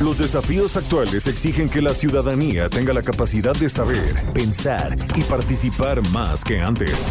Los desafíos actuales exigen que la ciudadanía tenga la capacidad de saber, pensar y participar más que antes.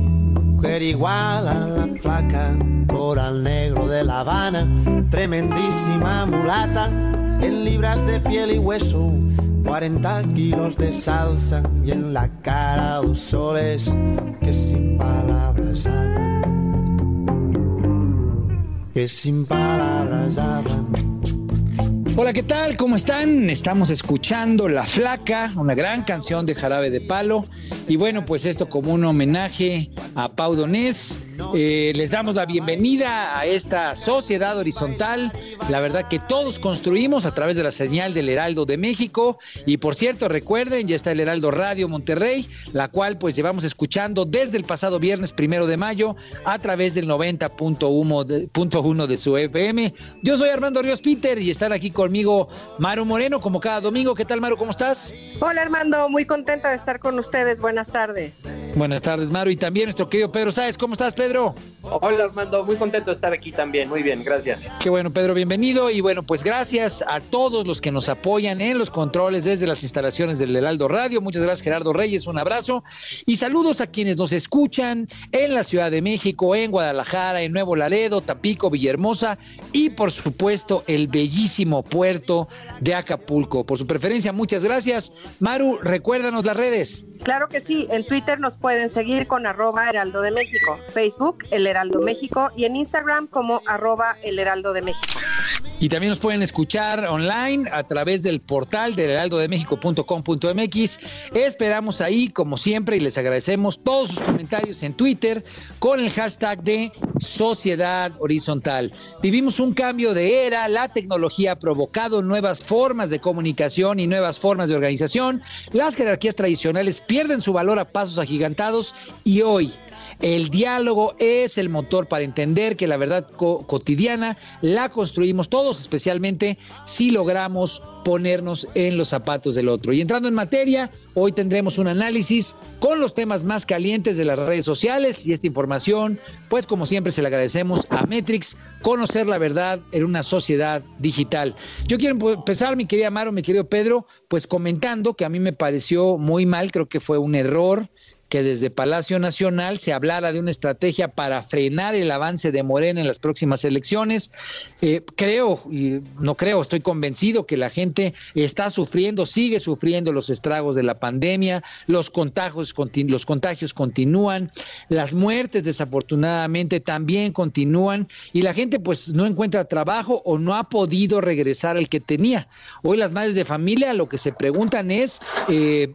mujer igual a la flaca, coral negro de La Habana, tremendísima mulata, 100 libras de piel y hueso, 40 kilos de salsa y en la cara dos soles que sin palabras hablan, que sin palabras hablan. Hola, ¿qué tal? ¿Cómo están? Estamos escuchando La Flaca, una gran canción de Jarabe de Palo. Y bueno, pues esto como un homenaje a Pau Donés. Eh, les damos la bienvenida a esta sociedad horizontal. La verdad que todos construimos a través de la señal del Heraldo de México. Y por cierto, recuerden, ya está el Heraldo Radio Monterrey, la cual pues llevamos escuchando desde el pasado viernes primero de mayo a través del 90.1 de, su FM. Yo soy Armando Ríos Peter y están aquí conmigo Maru Moreno, como cada domingo. ¿Qué tal, Maru? ¿Cómo estás? Hola, Armando. Muy contenta de estar con ustedes. Buenas tardes. Buenas tardes, Maru. Y también nuestro querido Pedro Sáez. ¿Cómo estás, Pedro? Hola Armando, muy contento de estar aquí también, muy bien, gracias. Qué bueno Pedro, bienvenido. Y bueno, pues gracias a todos los que nos apoyan en los controles desde las instalaciones del Heraldo Radio, muchas gracias Gerardo Reyes, un abrazo. Y saludos a quienes nos escuchan en la Ciudad de México, en Guadalajara, en Nuevo Laredo, Tapico, Villahermosa y por supuesto el bellísimo puerto de Acapulco. Por su preferencia, muchas gracias. Maru, recuérdanos las redes. Claro que sí, en Twitter nos pueden seguir con arroba Heraldo de México, Facebook El Heraldo México y en Instagram como arroba El Heraldo de México. Y también nos pueden escuchar online a través del portal del heraldodemexico.com.mx. Esperamos ahí, como siempre, y les agradecemos todos sus comentarios en Twitter con el hashtag de Sociedad Horizontal. Vivimos un cambio de era, la tecnología ha provocado nuevas formas de comunicación y nuevas formas de organización. Las jerarquías tradicionales pierden su valor a pasos agigantados y hoy el diálogo es el motor para entender que la verdad cotidiana la construimos todos, especialmente si logramos ponernos en los zapatos del otro. Y entrando en materia, hoy tendremos un análisis con los temas más calientes de las redes sociales y esta información, pues como siempre se le agradecemos a Metrix, conocer la verdad en una sociedad digital. Yo quiero empezar, mi querida Maro, mi querido Pedro, pues comentando que a mí me pareció muy mal, creo que fue un error que desde Palacio Nacional se hablara de una estrategia para frenar el avance de Morena en las próximas elecciones. Eh, creo, y no creo, estoy convencido que la gente está sufriendo, sigue sufriendo los estragos de la pandemia, los contagios, los contagios continúan, las muertes desafortunadamente también continúan y la gente pues no encuentra trabajo o no ha podido regresar al que tenía. Hoy las madres de familia lo que se preguntan es eh,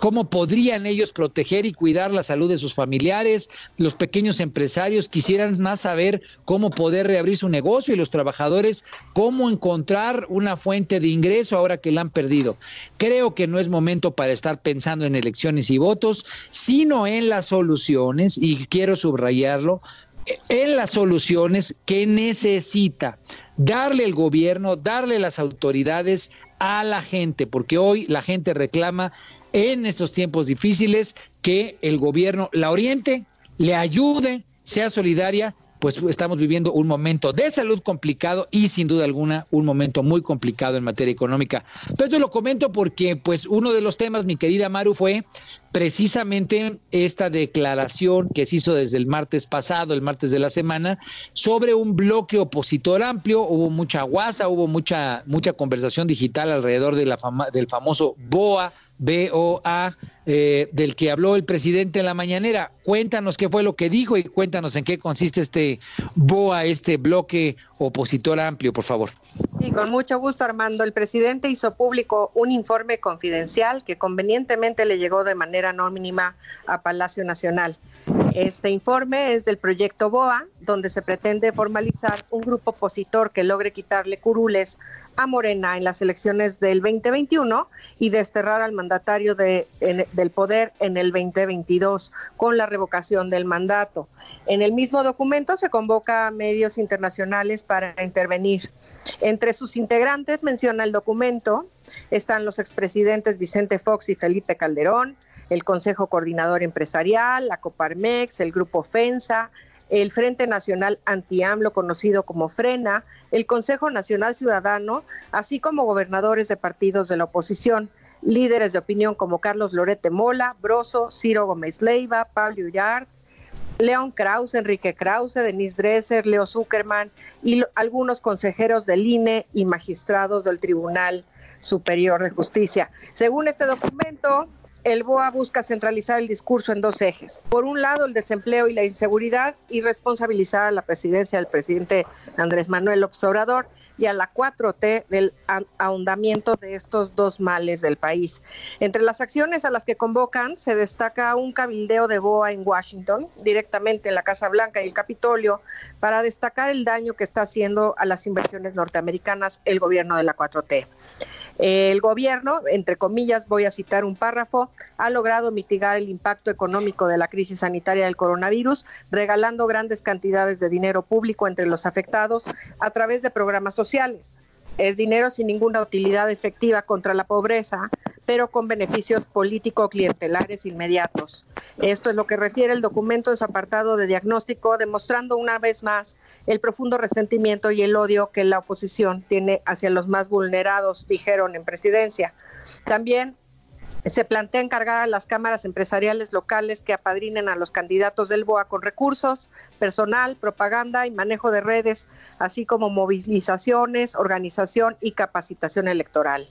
cómo podrían ellos proteger y cuidar la salud de sus familiares. Los pequeños empresarios quisieran más saber cómo poder reabrir su negocio y los trabajadores cómo encontrar una fuente de ingreso ahora que la han perdido. Creo que no es momento para estar pensando en elecciones y votos, sino en las soluciones, y quiero subrayarlo, en las soluciones que necesita darle el gobierno, darle las autoridades a la gente, porque hoy la gente reclama en estos tiempos difíciles que el gobierno la oriente, le ayude, sea solidaria pues estamos viviendo un momento de salud complicado y sin duda alguna un momento muy complicado en materia económica. Pero yo lo comento porque pues uno de los temas, mi querida Maru, fue precisamente esta declaración que se hizo desde el martes pasado, el martes de la semana, sobre un bloque opositor amplio. Hubo mucha guasa, hubo mucha, mucha conversación digital alrededor de la del famoso BOA BOA, eh, del que habló el presidente en la mañanera. Cuéntanos qué fue lo que dijo y cuéntanos en qué consiste este BOA, este bloque opositor amplio, por favor. Y con mucho gusto, Armando. El presidente hizo público un informe confidencial que convenientemente le llegó de manera anónima a Palacio Nacional. Este informe es del proyecto BOA, donde se pretende formalizar un grupo opositor que logre quitarle curules a Morena en las elecciones del 2021 y desterrar al mandatario de, del poder en el 2022 con la revocación del mandato. En el mismo documento se convoca a medios internacionales para intervenir. Entre sus integrantes, menciona el documento, están los expresidentes Vicente Fox y Felipe Calderón, el Consejo Coordinador Empresarial, la Coparmex, el Grupo FENSA, el Frente Nacional Anti-AMLO, conocido como FRENA, el Consejo Nacional Ciudadano, así como gobernadores de partidos de la oposición, líderes de opinión como Carlos Lorete Mola, Broso, Ciro Gómez Leiva, Pablo Ullard, León Krause, Enrique Krause, Denise Dresser, Leo Zuckerman y algunos consejeros del INE y magistrados del Tribunal Superior de Justicia. Según este documento, el BOA busca centralizar el discurso en dos ejes. Por un lado, el desempleo y la inseguridad y responsabilizar a la presidencia del presidente Andrés Manuel López Obrador y a la 4T del ahondamiento de estos dos males del país. Entre las acciones a las que convocan se destaca un cabildeo de BOA en Washington, directamente en la Casa Blanca y el Capitolio, para destacar el daño que está haciendo a las inversiones norteamericanas el gobierno de la 4T. El gobierno, entre comillas, voy a citar un párrafo, ha logrado mitigar el impacto económico de la crisis sanitaria del coronavirus, regalando grandes cantidades de dinero público entre los afectados a través de programas sociales. Es dinero sin ninguna utilidad efectiva contra la pobreza, pero con beneficios político-clientelares inmediatos. Esto es lo que refiere el documento de su apartado de diagnóstico, demostrando una vez más el profundo resentimiento y el odio que la oposición tiene hacia los más vulnerados, dijeron en presidencia. También se plantea encargar a las cámaras empresariales locales que apadrinen a los candidatos del BOA con recursos, personal, propaganda y manejo de redes, así como movilizaciones, organización y capacitación electoral.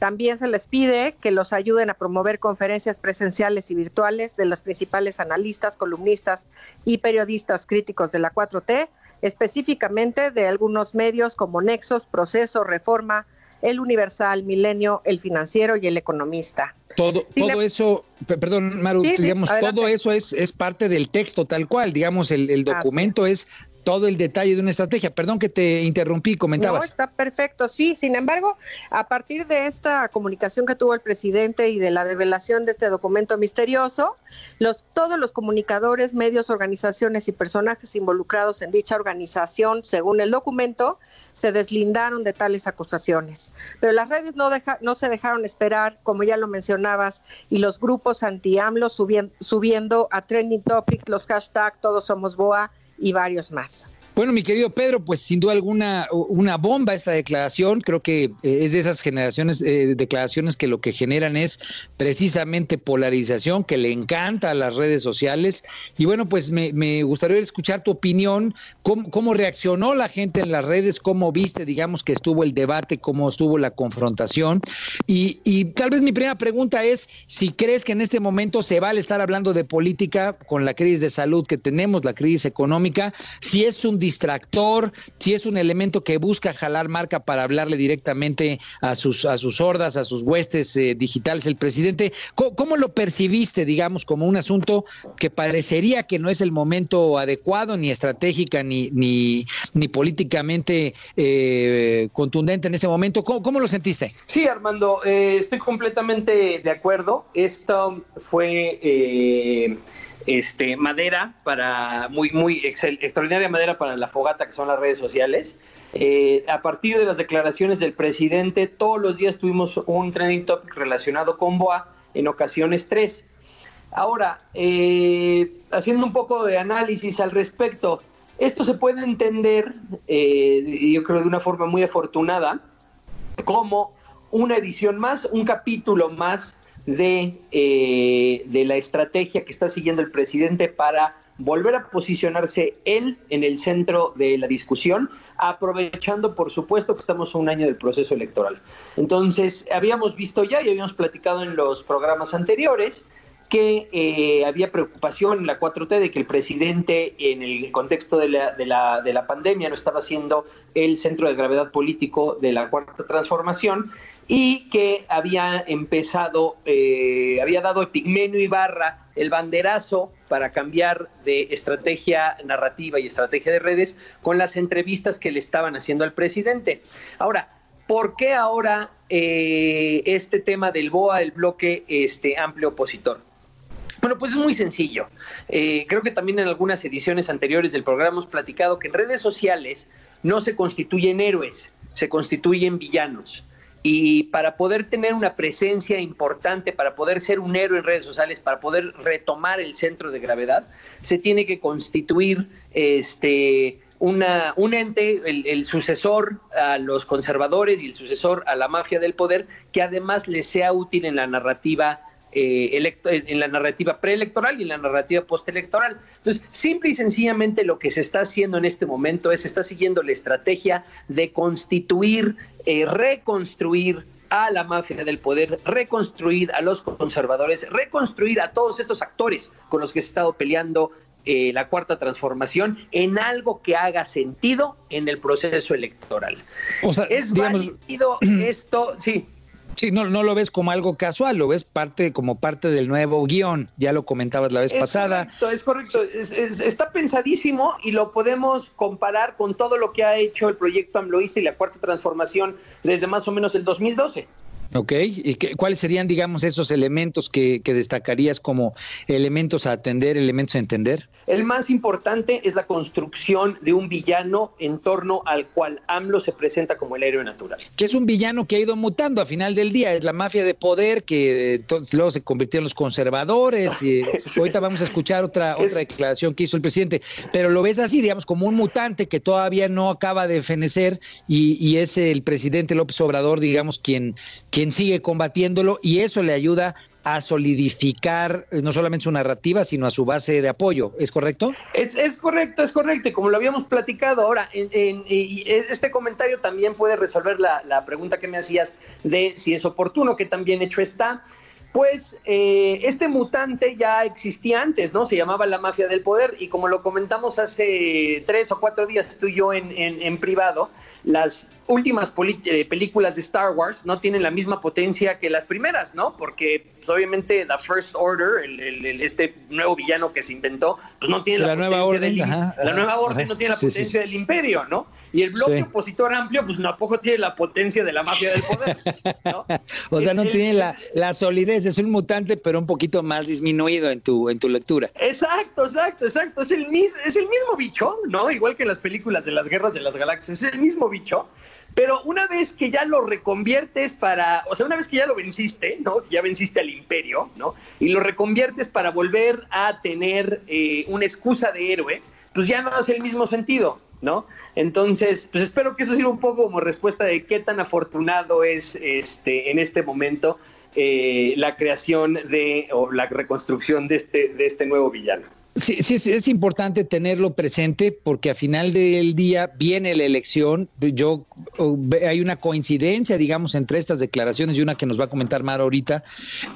También se les pide que los ayuden a promover conferencias presenciales y virtuales de los principales analistas, columnistas y periodistas críticos de la 4T, específicamente de algunos medios como Nexos, Proceso, Reforma, El Universal, Milenio, El Financiero y El Economista. Todo, todo eso, perdón, Maru, digamos, todo eso es, es parte del texto tal cual, digamos, el, el documento es todo el detalle de una estrategia. Perdón que te interrumpí, comentabas. No, está perfecto, sí. Sin embargo, a partir de esta comunicación que tuvo el presidente y de la revelación de este documento misterioso, los, todos los comunicadores, medios, organizaciones y personajes involucrados en dicha organización, según el documento, se deslindaron de tales acusaciones. Pero las redes no, deja, no se dejaron esperar, como ya lo mencionabas, y los grupos anti-AMLO subiendo, subiendo a trending topic los hashtags Todos Somos Boa y varios más. Bueno, mi querido Pedro, pues sin duda alguna una bomba esta declaración. Creo que eh, es de esas generaciones, eh, declaraciones que lo que generan es precisamente polarización, que le encanta a las redes sociales. Y bueno, pues me, gustaría escuchar tu opinión, cómo, reaccionó la gente en las redes, cómo viste, digamos, que estuvo el debate, cómo estuvo la confrontación. Y, y tal vez mi primera pregunta es si crees que en este momento se vale estar hablando de política con la crisis de salud que tenemos, la crisis económica, si es un distractor, si es un elemento que busca jalar marca para hablarle directamente a sus, a sus hordas, a sus huestes eh, digitales, el presidente. ¿Cómo, lo percibiste, digamos, como un asunto que parecería que no es el momento adecuado, ni estratégica, ni, ni, ni políticamente eh, contundente en ese momento? ¿Cómo, lo sentiste? Sí, Armando, eh, estoy completamente de acuerdo. Esto fue este, madera para, muy, muy extraordinaria madera para la fogata que son las redes sociales. Eh, a partir de las declaraciones del presidente, todos los días tuvimos un trending topic relacionado con BOA, en ocasiones tres. Ahora, eh, haciendo un poco de análisis al respecto, esto se puede entender, eh, yo creo de una forma muy afortunada, como una edición más, un capítulo más de, eh, de la estrategia que está siguiendo el presidente para volver a posicionarse él en el centro de la discusión, aprovechando, por supuesto, que estamos a un año del proceso electoral. Entonces, habíamos visto ya y habíamos platicado en los programas anteriores que eh, había preocupación en la 4T de que el presidente, en el contexto de la, de, la, de la pandemia, no estaba siendo el centro de gravedad político de la cuarta transformación y que había empezado, eh, había dado Epigmenio Ibarra el banderazo para cambiar de estrategia narrativa y estrategia de redes con las entrevistas que le estaban haciendo al presidente. Ahora, ¿por qué ahora eh, este tema del BOA, el bloque este, amplio opositor? Bueno, pues es muy sencillo. Eh, creo que también en algunas ediciones anteriores del programa hemos platicado que en redes sociales no se constituyen héroes, se constituyen villanos. Y para poder tener una presencia importante, para poder ser un héroe en redes sociales, para poder retomar el centro de gravedad, se tiene que constituir este, un ente, el, sucesor a los conservadores y el sucesor a la mafia del poder, que además le sea útil en la narrativa eh, en la narrativa preelectoral y en la narrativa postelectoral. Entonces, simple y sencillamente lo que se está haciendo en este momento es, se está siguiendo la estrategia de constituir, eh, reconstruir a la mafia del poder, reconstruir a los conservadores, reconstruir a todos estos actores con los que se ha estado peleando eh, la cuarta transformación en algo que haga sentido en el proceso electoral. O sea, es digamos... esto, sí. Sí, no, no lo ves como algo casual, lo ves parte como parte del nuevo guion, ya lo comentabas la vez pasada. Correcto, es correcto, está pensadísimo y lo podemos comparar con todo lo que ha hecho el proyecto AMLOISTA y la cuarta transformación desde más o menos el 2012. Ok, ¿y qué, cuáles serían, digamos, esos elementos que, que, destacarías como elementos a atender, elementos a entender? El más importante es la construcción de un villano en torno al cual AMLO se presenta como el héroe natural. Que es un villano que ha ido mutando a final del día, es la mafia de poder que entonces luego se convirtió en los conservadores y ahorita vamos a escuchar otra, otra declaración que hizo el presidente, pero lo ves así, digamos, como un mutante que todavía no acaba de fenecer y, y es el presidente López Obrador, digamos, quien quien sigue combatiéndolo y eso le ayuda a solidificar eh, no solamente su narrativa, sino a su base de apoyo. ¿Es correcto? Es, es correcto, es correcto. Y como lo habíamos platicado ahora, en, y este comentario también puede resolver la, la, pregunta que me hacías de si es oportuno, que también hecho está. Pues eh, este mutante ya existía antes, ¿no? Se llamaba la mafia del poder y como lo comentamos hace tres o cuatro días tú y yo en, en, en privado, las últimas eh, películas de Star Wars no tienen la misma potencia que las primeras, ¿no? Porque pues, obviamente The First Order, el, este nuevo villano que se inventó, pues no tiene la, nueva orden, la nueva orden no tiene la potencia del imperio, ¿no? Y el bloque opositor amplio, pues tampoco tiene la potencia de la mafia del poder, ¿no? o sea, no tiene la, la, solidez, es un mutante, pero un poquito más disminuido en tu, en tu lectura. Exacto, exacto, exacto. Es el, es el mismo bicho, ¿no? Igual que en las películas de las guerras de las galaxias, es el mismo bicho, pero una vez que ya lo reconviertes para, o sea, una vez que ya lo venciste, ¿no? Ya venciste al imperio, ¿no? Y lo reconviertes para volver a tener eh, una excusa de héroe, pues ya no hace el mismo sentido, ¿no? Entonces, pues espero que eso sirva un poco como respuesta de qué tan afortunado es este en este momento eh, la creación de o la reconstrucción de este, de este nuevo villano. Sí, sí, es importante tenerlo presente porque a final del día viene la elección. Yo hay una coincidencia, digamos, entre estas declaraciones y una que nos va a comentar Mara ahorita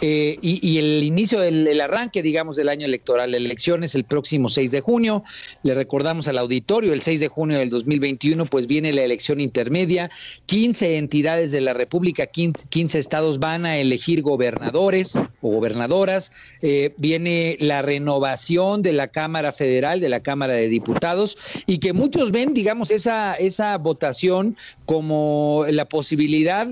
eh, y, el inicio del arranque, digamos, del año electoral. La elección es el próximo 6 de junio. Le recordamos al auditorio, el 6 de junio del 2021, pues viene la elección intermedia. 15 entidades de la República, 15, estados van a elegir gobernadores o gobernadoras. Eh, viene la renovación de la Cámara Federal, de la Cámara de Diputados, y que muchos ven, digamos, esa, esa votación como la posibilidad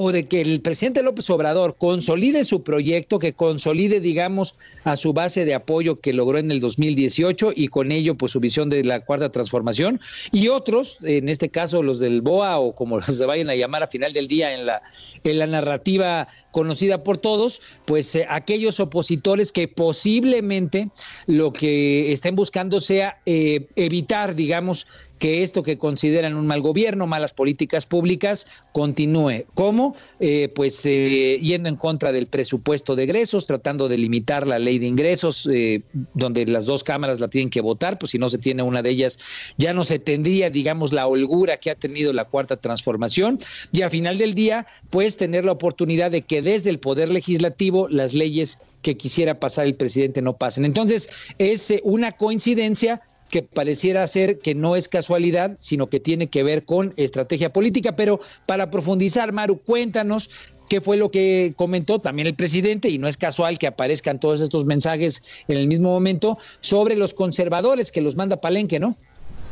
o de que el presidente López Obrador consolide su proyecto, que consolide, digamos, a su base de apoyo que logró en el 2018 y con ello, pues su visión de la cuarta transformación, y otros, en este caso los del BOA o como se vayan a llamar a final del día en la, en la narrativa conocida por todos, pues eh, aquellos opositores que posiblemente lo que estén buscando sea eh, evitar, digamos, que esto que consideran un mal gobierno, malas políticas públicas, continúe. ¿Cómo? Eh, pues eh, yendo en contra del presupuesto de egresos, tratando de limitar la ley de ingresos, eh, donde las dos cámaras la tienen que votar, pues si no se tiene una de ellas, ya no se tendría, digamos, la holgura que ha tenido la cuarta transformación. Y a final del día, pues tener la oportunidad de que desde el Poder Legislativo las leyes que quisiera pasar el presidente no pasen. Entonces, es una coincidencia que pareciera ser que no es casualidad, sino que tiene que ver con estrategia política. Pero para profundizar, Maru, cuéntanos qué fue lo que comentó también el presidente, y no es casual que aparezcan todos estos mensajes en el mismo momento, sobre los conservadores que los manda Palenque, ¿no?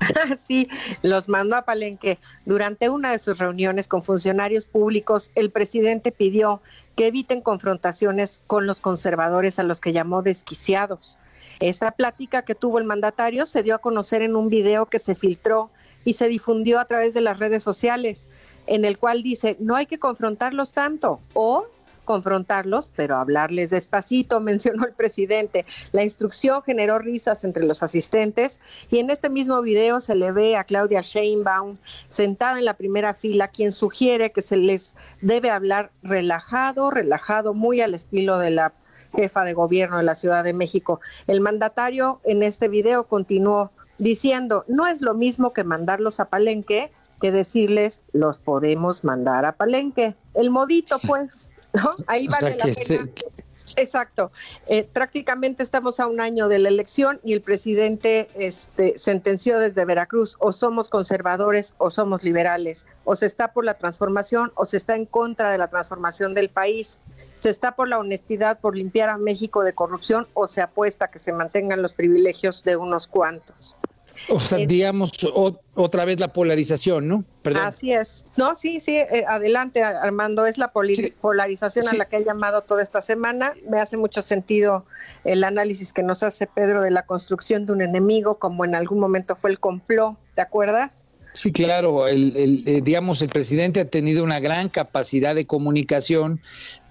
Sí, los mandó a Palenque. Durante una de sus reuniones con funcionarios públicos, el presidente pidió que eviten confrontaciones con los conservadores a los que llamó desquiciados. Esta plática que tuvo el mandatario se dio a conocer en un video que se filtró y se difundió a través de las redes sociales, en el cual dice, no hay que confrontarlos tanto o confrontarlos, pero hablarles despacito, mencionó el presidente. La instrucción generó risas entre los asistentes y en este mismo video se le ve a Claudia Sheinbaum sentada en la primera fila, quien sugiere que se les debe hablar relajado, relajado, muy al estilo de la jefa de gobierno de la Ciudad de México. El mandatario en este video continuó diciendo, no es lo mismo que mandarlos a Palenque que decirles, los podemos mandar a Palenque. El modito, pues, ¿no? Ahí vale la pena. Exacto. Eh, prácticamente estamos a un año de la elección y el presidente este, sentenció desde Veracruz, o somos conservadores o somos liberales, o se está por la transformación o se está en contra de la transformación del país se está por la honestidad, por limpiar a México de corrupción o se apuesta a que se mantengan los privilegios de unos cuantos. O sea, eh, digamos otra vez la polarización, ¿no? Así es. No, sí, sí, eh, adelante Armando, es la polarización a la que he llamado toda esta semana. Me hace mucho sentido el análisis que nos hace Pedro de la construcción de un enemigo, como en algún momento fue el complot, ¿te acuerdas? Sí, claro, el, eh, digamos, el presidente ha tenido una gran capacidad de comunicación,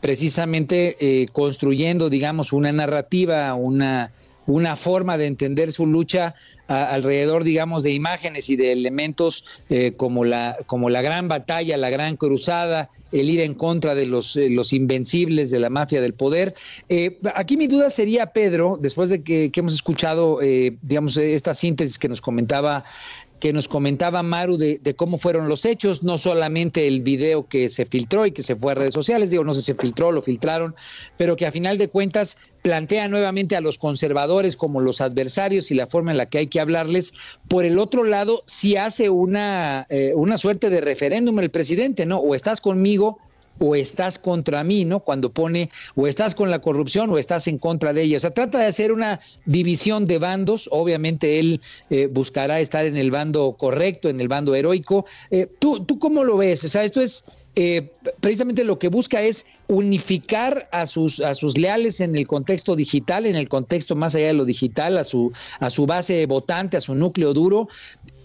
precisamente eh, construyendo, digamos, una narrativa, una, una forma de entender su lucha alrededor, digamos, de imágenes y de elementos eh, como, la, como la gran batalla, la gran cruzada, el ir en contra de los, los invencibles de la mafia del poder. aquí mi duda sería, Pedro, después de que, que hemos escuchado, digamos, esta síntesis que nos comentaba que nos comentaba Maru de, cómo fueron los hechos, no solamente el video que se filtró y que se fue a redes sociales, digo, no sé si se filtró, lo filtraron, pero que a final de cuentas plantea nuevamente a los conservadores como los adversarios y la forma en la que hay que hablarles. Por el otro lado, si hace una, eh, una suerte de referéndum el presidente, ¿no? O estás conmigo o estás contra mí, ¿no? Cuando pone o estás con la corrupción o estás en contra de ella. O sea, trata de hacer una división de bandos. Obviamente él eh, buscará estar en el bando correcto, en el bando heroico. Eh, ¿tú, ¿Tú cómo lo ves? O sea, esto es eh, precisamente lo que busca es unificar a sus, a sus leales en el contexto digital, en el contexto más allá de lo digital, a su, a su base votante, a su núcleo duro.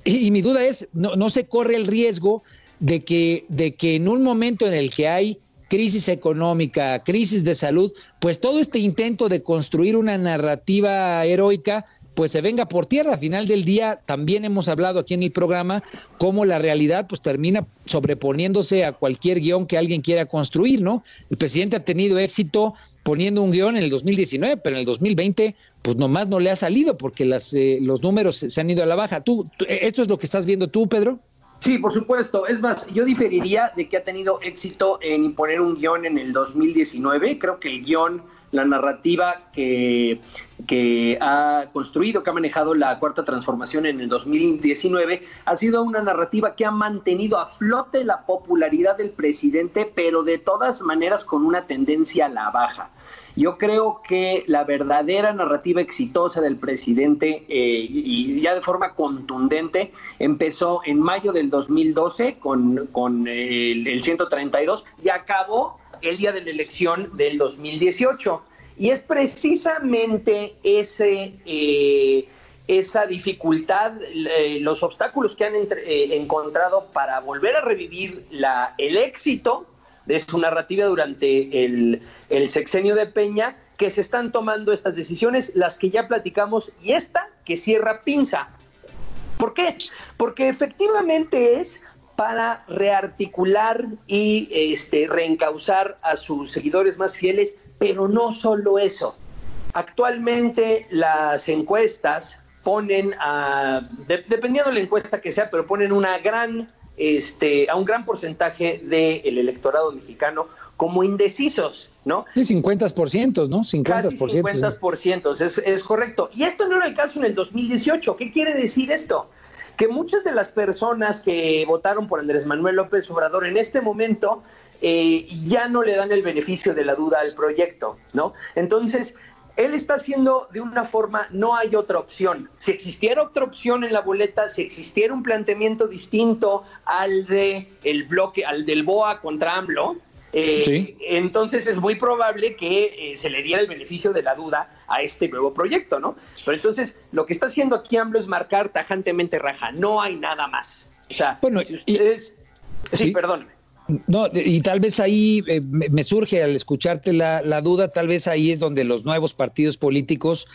Y, mi duda es, no, no se corre el riesgo de que, de que en un momento en el que hay crisis económica, crisis de salud, pues todo este intento de construir una narrativa heroica, pues se venga por tierra. A final del día, también hemos hablado aquí en el programa cómo la realidad pues termina sobreponiéndose a cualquier guion que alguien quiera construir, ¿no? El presidente ha tenido éxito poniendo un guion en el 2019, pero en el 2020 pues nomás no le ha salido porque las, eh, los números se han ido a la baja. ¿Tú, ¿Esto es lo que estás viendo tú, Pedro? Sí, por supuesto. Es más, yo diferiría de que ha tenido éxito en imponer un guion en el 2019. Creo que el guion, la narrativa que, que ha construido, que ha manejado la cuarta transformación en el 2019, ha sido una narrativa que ha mantenido a flote la popularidad del presidente, pero de todas maneras con una tendencia a la baja. Yo creo que la verdadera narrativa exitosa del presidente eh, y ya de forma contundente empezó en mayo del 2012 con, con el, el 132 y acabó el día de la elección del 2018. Y es precisamente ese... Eh, esa dificultad, los obstáculos que han eh, encontrado para volver a revivir la, el éxito de su narrativa durante el, el, sexenio de Peña, que se están tomando estas decisiones, las que ya platicamos, y esta que cierra pinza. ¿Por qué? Porque efectivamente es para rearticular y este, reencauzar a sus seguidores más fieles, pero no solo eso. Actualmente las encuestas ponen a, dependiendo de la encuesta que sea, pero ponen una gran, este, a un gran porcentaje del electorado mexicano como indecisos, ¿no? Sí, 50%, ¿no? 50%. Casi 50%, es, es correcto. Y esto no era el caso en el 2018. ¿Qué quiere decir esto? Que muchas de las personas que votaron por Andrés Manuel López Obrador en este momento eh, ya no le dan el beneficio de la duda al proyecto, ¿no? Entonces, él está haciendo de una forma, no hay otra opción. Si existiera otra opción en la boleta, si existiera un planteamiento distinto al de el bloque, al del BOA contra AMLO, eh, entonces es muy probable que eh, se le diera el beneficio de la duda a este nuevo proyecto, ¿no? Pero entonces lo que está haciendo aquí AMLO es marcar tajantemente raja, no hay nada más. O sea, bueno, si ustedes... sí, perdóneme. No, y tal vez ahí eh, me surge al escucharte la, la, duda, tal vez ahí es donde los nuevos partidos políticos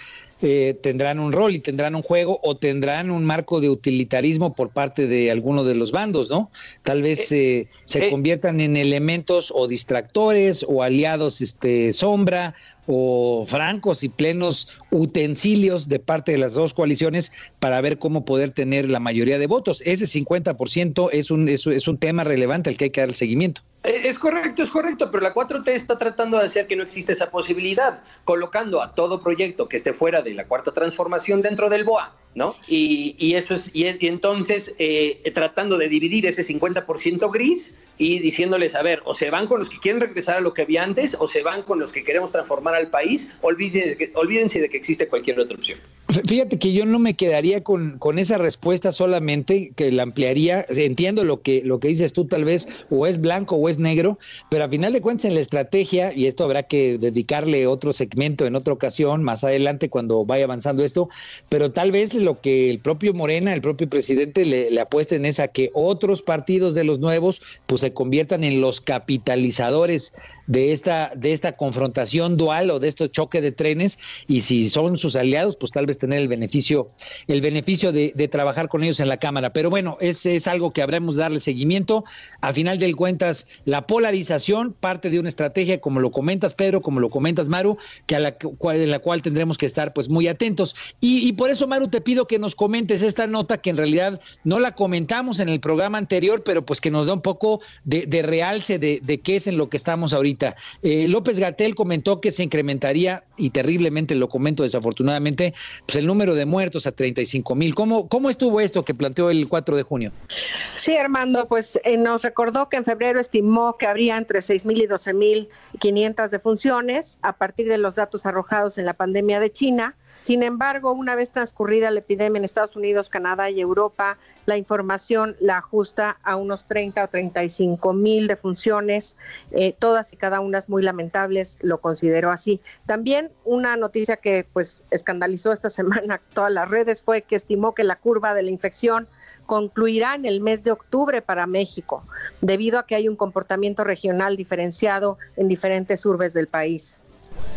eh, tendrán un rol y tendrán un juego o tendrán un marco de utilitarismo por parte de alguno de los bandos, ¿no? Tal vez eh, eh, se conviertan en elementos o distractores o aliados este, sombra o francos y plenos utensilios de parte de las dos coaliciones para ver cómo poder tener la mayoría de votos. Ese 50% es un, es, un tema relevante al que hay que dar el seguimiento. Eh, es correcto, es correcto, pero la 4T está tratando de hacer que no existe esa posibilidad, colocando a todo proyecto que esté fuera de la cuarta transformación dentro del BOA. ¿no? Y, eso es, y, entonces eh, tratando de dividir ese 50% gris y diciéndoles, a ver, o se van con los que quieren regresar a lo que había antes, o se van con los que queremos transformar al país, olvídense, olvídense de que existe cualquier otra opción. Fíjate que yo no me quedaría con, con esa respuesta solamente, que la ampliaría, entiendo lo que, lo que dices tú tal vez, o es blanco o es negro, pero a final de cuentas en la estrategia, y esto habrá que dedicarle otro segmento en otra ocasión, más adelante cuando vaya avanzando esto, pero tal vez lo que el propio Morena, el propio presidente le, le apuesta en esa que otros partidos de los nuevos pues se conviertan en los capitalizadores de esta, de esta confrontación dual o de este choque de trenes y si son sus aliados, pues tal vez tener el beneficio, el beneficio de, trabajar con ellos en la Cámara. Pero bueno, ese es algo que habremos de darle seguimiento. A final de cuentas, la polarización parte de una estrategia, como lo comentas, Pedro, como lo comentas, Maru, que a la, en la cual tendremos que estar pues muy atentos. Y, por eso, Maru, te pido que nos comentes esta nota que en realidad no la comentamos en el programa anterior, pero pues que nos da un poco de, de realce de, de qué es en lo que estamos ahorita eh, López Gatel comentó que se incrementaría, y terriblemente lo comento desafortunadamente, pues el número de muertos a 35 mil. ¿Cómo, ¿Cómo estuvo esto que planteó el 4 de junio? Sí, Armando, pues eh, nos recordó que en febrero estimó que habría entre 6 mil y 12 mil 500 defunciones a partir de los datos arrojados en la pandemia de China. Sin embargo, una vez transcurrida la epidemia en Estados Unidos, Canadá y Europa, la información la ajusta a unos 30 o 35 mil defunciones, eh, todas y cada una muy lamentables, lo considero así. También una noticia que pues escandalizó esta semana todas las redes fue que estimó que la curva de la infección concluirá en el mes de octubre para México, debido a que hay un comportamiento regional diferenciado en diferentes urbes del país.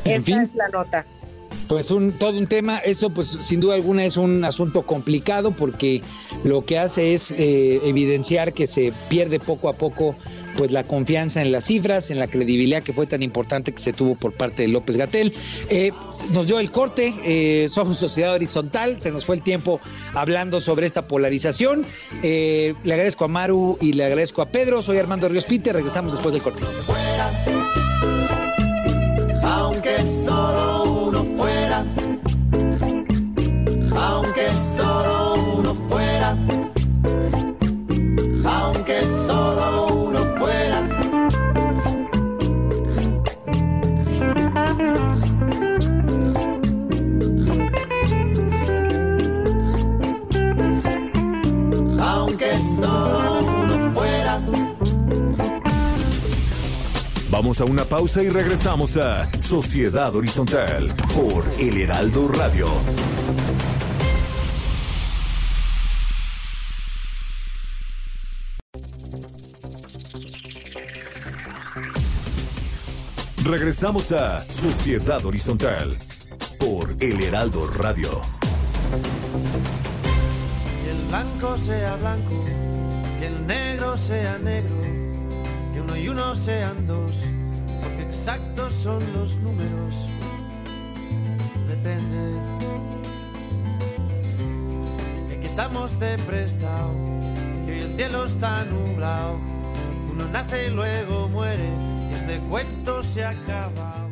Esta es la nota. Pues un, todo un tema, esto pues sin duda alguna es un asunto complicado porque lo que hace es eh, evidenciar que se pierde poco a poco pues la confianza en las cifras, en la credibilidad que fue tan importante que se tuvo por parte de López Gatel. Eh, nos dio el corte, eh, somos sociedad horizontal, se nos fue el tiempo hablando sobre esta polarización. le agradezco a Maru y le agradezco a Pedro, soy Armando Ríos Pite, regresamos después del corte. Aunque solo aunque solo uno fuera, aunque solo uno fuera. Aunque solo uno fuera. Vamos a una pausa y regresamos a Sociedad Horizontal por El Heraldo Radio. Regresamos a Sociedad Horizontal por El Heraldo Radio. Que el blanco sea blanco, que el negro sea negro, que uno y uno sean dos, porque exactos son los números. Depende. Que aquí estamos de prestado, que hoy el cielo está nublado. Uno nace y luego muere, este cuento se acaba.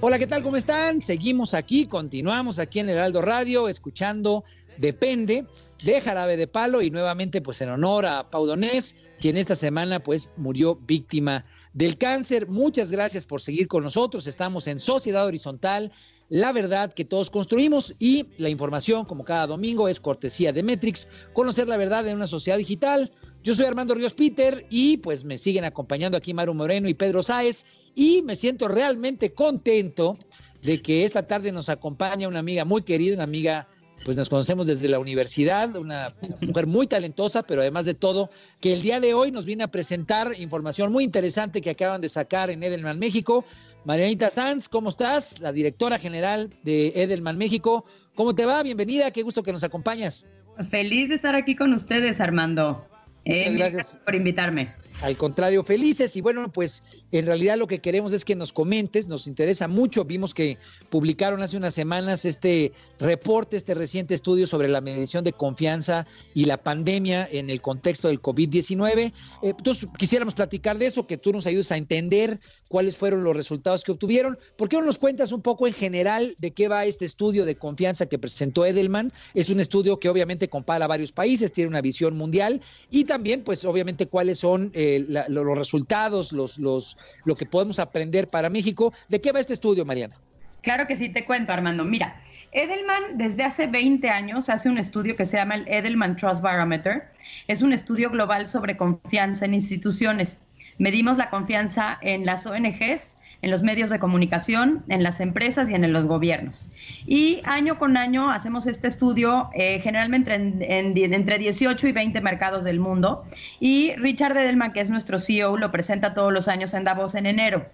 Hola, ¿qué tal? ¿Cómo están? Seguimos aquí, continuamos aquí en Heraldo Radio, escuchando Depende de Jarabe de Palo y nuevamente pues en honor a Pau Donés, quien esta semana pues murió víctima del cáncer. Muchas gracias por seguir con nosotros. Estamos en Sociedad Horizontal, la verdad que todos construimos y la información como cada domingo es cortesía de Metrix, conocer la verdad en una sociedad digital. Yo soy Armando Ríos Peter y pues me siguen acompañando aquí Maru Moreno y Pedro Sáez y me siento realmente contento de que esta tarde nos acompaña una amiga muy querida, una amiga, pues nos conocemos desde la universidad, una mujer muy talentosa, pero además de todo, que el día de hoy nos viene a presentar información muy interesante que acaban de sacar en Edelman México. Marianita Sanz, ¿cómo estás? La directora general de Edelman México. ¿Cómo te va? Bienvenida, qué gusto que nos acompañas. Feliz de estar aquí con ustedes, Armando. Muchas Eh, gracias. por invitarme. Al contrario, felices. Y bueno, pues en realidad lo que queremos es que nos comentes, nos interesa mucho. Vimos que publicaron hace unas semanas este reporte, este reciente estudio sobre la medición de confianza y la pandemia en el contexto del COVID-19. Eh, entonces, quisiéramos platicar de eso, que tú nos ayudes a entender cuáles fueron los resultados que obtuvieron. ¿Por qué no nos cuentas un poco en general de qué va este estudio de confianza que presentó Edelman? Es un estudio que obviamente compara varios países, tiene una visión mundial y también, pues obviamente, cuáles son eh, los resultados, los, los, lo que podemos aprender para México. ¿De qué va este estudio, Mariana? Claro que sí, te cuento, Armando. Mira, Edelman desde hace 20 años hace un estudio que se llama el Edelman Trust Barometer. Es un estudio global sobre confianza en instituciones. Medimos la confianza en las ONGs, en los medios de comunicación, en las empresas y en los gobiernos. Y año con año hacemos este estudio eh, generalmente en- en- entre 18 y 20 mercados del mundo. Y Richard Edelman, que es nuestro CEO, lo presenta todos los años en Davos en enero.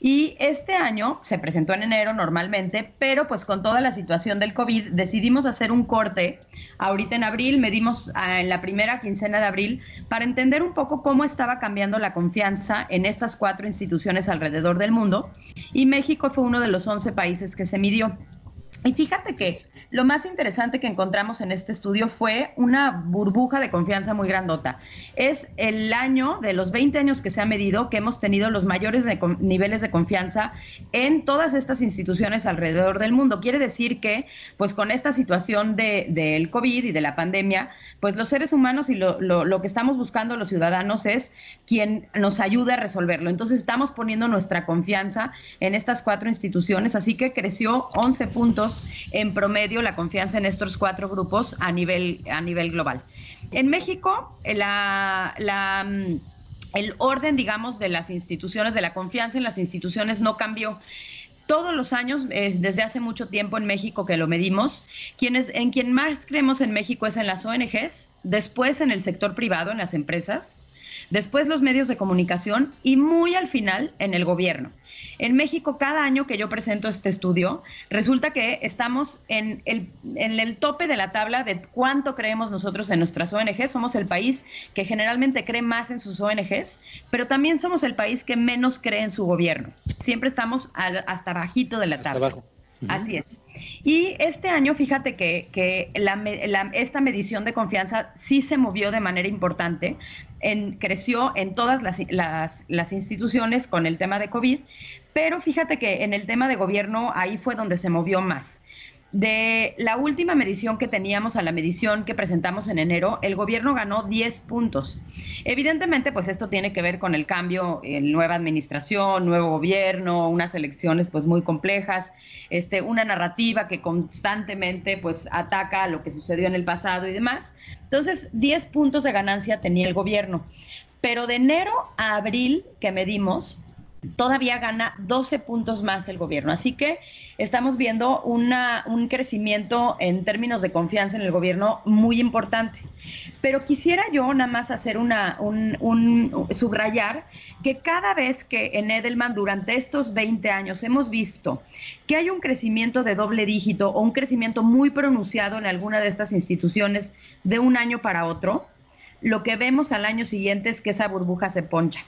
Y este año se presentó en enero normalmente, pero pues con toda la situación del COVID decidimos hacer un corte ahorita en abril, medimos ah, en la primera quincena de abril para entender un poco cómo estaba cambiando la confianza en estas cuatro instituciones alrededor del mundo y México fue uno de los 11 países que se midió. Y fíjate que lo más interesante que encontramos en este estudio fue una burbuja de confianza muy grandota. Es el año de los 20 años que se ha medido que hemos tenido los mayores de niveles de confianza en todas estas instituciones alrededor del mundo. Quiere decir que, pues con esta situación de- del COVID y de la pandemia, pues los seres humanos y lo, lo- lo que estamos buscando los ciudadanos es quien nos ayude a resolverlo. Entonces estamos poniendo nuestra confianza en estas cuatro instituciones, así que creció 11 puntos en promedio la confianza en estos cuatro grupos a nivel, a nivel global. En México, la, la, mm, el orden, digamos, de las instituciones, de la confianza en las instituciones no cambió todos los años, eh, desde hace mucho tiempo en México que lo medimos, quienes, en quien más creemos en México es en las ONGs, después en el sector privado, en las empresas, después los medios de comunicación y muy al final en el gobierno. En México, cada año que yo presento este estudio, resulta que estamos en el, en el tope de la tabla de cuánto creemos nosotros en nuestras ONGs. Somos el país que generalmente cree más en sus ONGs, pero también somos el país que menos cree en su gobierno. Siempre estamos al- hasta bajito de la Hasta tabla. abajo. Así es. Y este año, fíjate que, que la la- esta medición de confianza sí se movió de manera importante, en- creció en todas las, las- las instituciones con el tema de COVID, pero fíjate que en el tema de gobierno ahí fue donde se movió más. De la última medición que teníamos a la medición que presentamos en enero, el gobierno ganó 10 puntos. Evidentemente, pues esto tiene que ver con el cambio en nueva administración, nuevo gobierno, unas elecciones pues muy complejas, este, una narrativa que constantemente pues ataca lo que sucedió en el pasado y demás. Entonces, 10 puntos de ganancia tenía el gobierno. Pero de enero a abril que medimos, todavía gana 12 puntos más el gobierno. Así que estamos viendo un crecimiento en términos de confianza en el gobierno muy importante. Pero quisiera yo nada más hacer una, un, un, subrayar que cada vez que en Edelman durante estos 20 años hemos visto que hay un crecimiento de doble dígito o un crecimiento muy pronunciado en alguna de estas instituciones de un año para otro, lo que vemos al año siguiente es que esa burbuja se poncha.